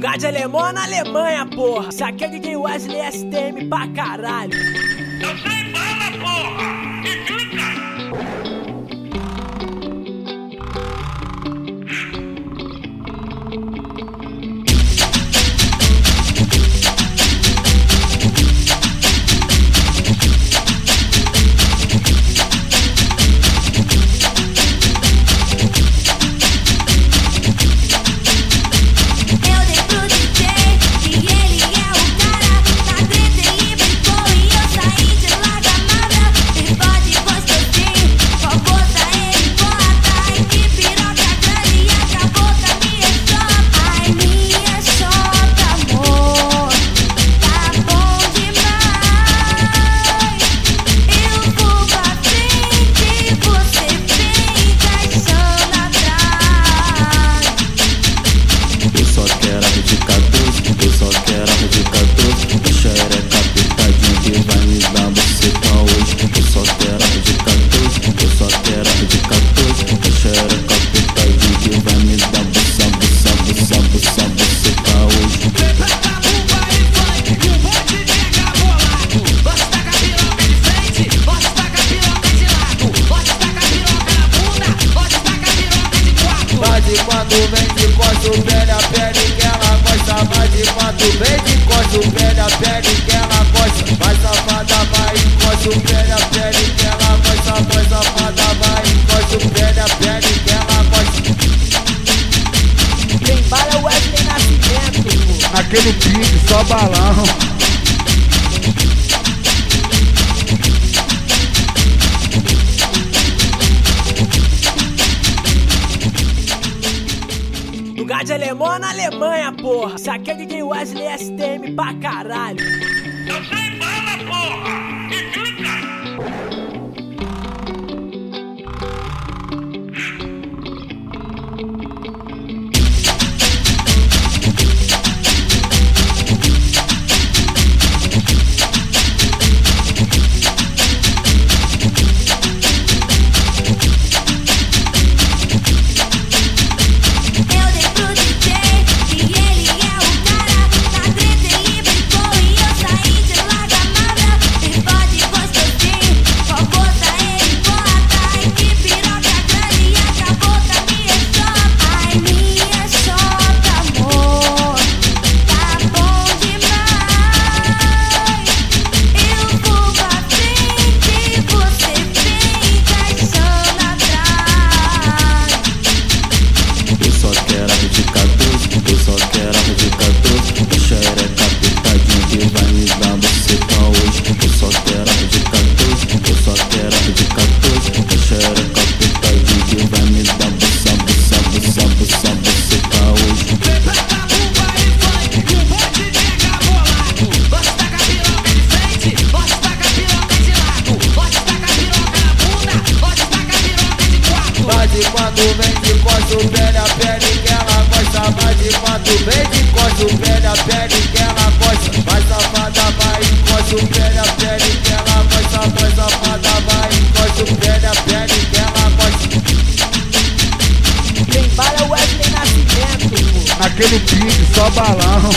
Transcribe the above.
Lugar de alemão na Alemanha, porra. Isso aqui é DJ Wesley STM pra caralho. Eu sei bala, porra! Vem de costa, o pé da pele que ela gosta. Vai de quatro, vem de costa, o pé da pele que ela gosta. Vai safada, vai encosta, o pé da pele que ela gosta. Vai safada, vai encosta, o pé da pele que ela gosta. Quem bala é o Wesley Nascimento. Aquele pique, só balão. Lugar de alemão na Alemanha, porra. Isso aqui é DJ Wesley STM pra caralho. Só quero a de 14, eu só quero a de 14 A xereca apertadinha que vai me dar buceta hoje Eu só quero a de 14, eu só quero a de 14 A xereca apertadinha que vai me dar buça, buça, buça, buça, buceta hoje Vem pra Tabumba e funk, um monte de nega bolado Posso tacar piroca de frente, posso tacar piroca de lado Posso tacar piroca na bunda, posso tacar piroca de quatro Vai de quatro, vem de costa, o da pele que ela gosta. Vai safada, vai encosta, o pé da pele que ela gosta. Quem bala é o Wesley Nascimento, porra. Aquele pique, só balão.